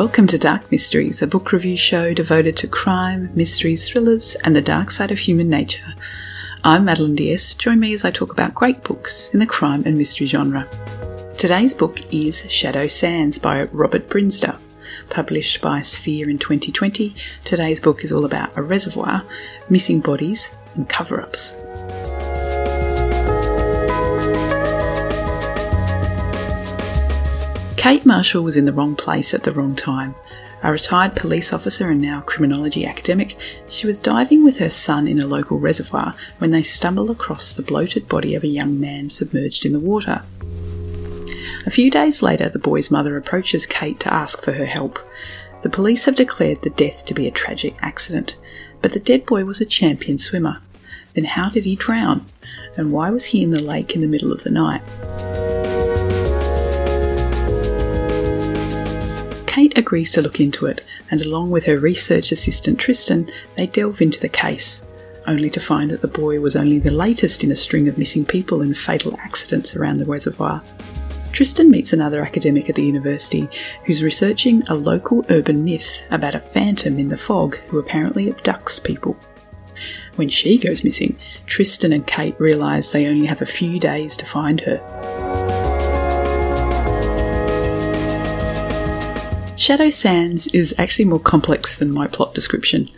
Welcome to Dark Mysteries, a book review show devoted to crime, mysteries, thrillers, and the dark side of human nature. I'm Madeline Diaz. Join me as I talk about great books in the crime and mystery genre. Today's book is Shadow Sands by Robert Bryndza. Published by Sphere in 2020, today's book is all about a reservoir, missing bodies, and cover ups. Kate Marshall was in the wrong place at the wrong time. A retired police officer and now criminology academic, she was diving with her son in a local reservoir when they stumble across the bloated body of a young man submerged in the water. A few days later, the boy's mother approaches Kate to ask for her help. The police have declared the death to be a tragic accident, but the dead boy was a champion swimmer. Then how did he drown? And why was he in the lake in the middle of the night? Kate agrees to look into it, and along with her research assistant Tristan, they delve into the case, only to find that the boy was only the latest in a string of missing people and fatal accidents around the reservoir. Tristan meets another academic at the university who's researching a local urban myth about a phantom in the fog who apparently abducts people. When she goes missing, Tristan and Kate realise they only have a few days to find her. Shadow Sands is actually more complex than my plot description.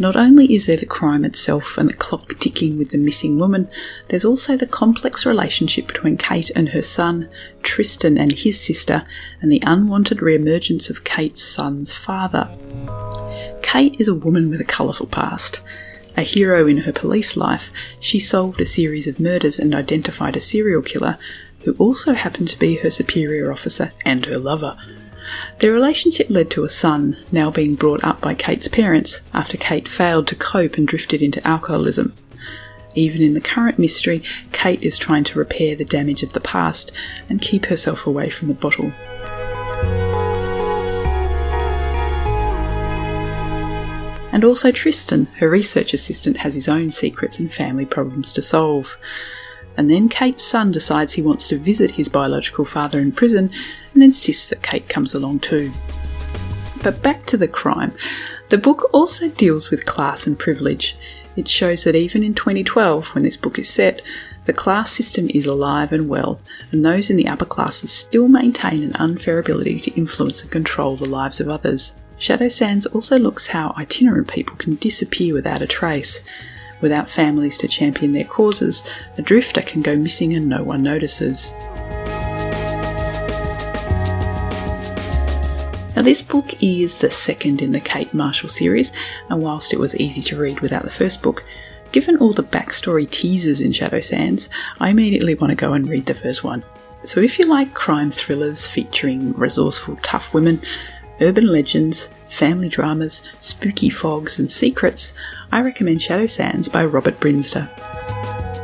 Not only is there the crime itself and the clock ticking with the missing woman, there's also the complex relationship between Kate and her son, Tristan and his sister, and the unwanted re-emergence of Kate's son's father. Kate is a woman with a colourful past. A hero in her police life, she solved a series of murders and identified a serial killer who also happened to be her superior officer and her lover. Their relationship led to a son, now being brought up by Kate's parents after Kate failed to cope and drifted into alcoholism. Even in the current mystery, Kate is trying to repair the damage of the past and keep herself away from the bottle. And also Tristan, her research assistant, has his own secrets and family problems to solve. And then Kate's son decides he wants to visit his biological father in prison and insists that Kate comes along too. But back to the crime. The book also deals with class and privilege. It shows that even in 2012, when this book is set, the class system is alive and well, and those in the upper classes still maintain an unfair ability to influence and control the lives of others. Shadow Sands also looks how itinerant people can disappear without a trace. Without families to champion their causes, a drifter can go missing and no one notices. Now, this book is the second in the Kate Marshall series, and whilst it was easy to read without the first book, given all the backstory teasers in Shadow Sands, I immediately want to go and read the first one. So, if you like crime thrillers featuring resourceful, tough women, urban legends, family dramas, spooky fogs, and secrets, I recommend Shadow Sands by Robert Bryndza.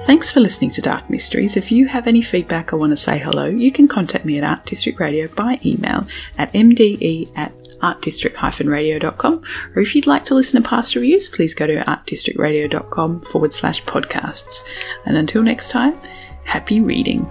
Thanks for listening to Dark Mysteries. If you have any feedback or want to say hello, you can contact me at Art District Radio by email at mde at artdistrict-radio.com or if you'd like to listen to past reviews, please go to artdistrictradio.com forward slash podcasts. And until next time, happy reading.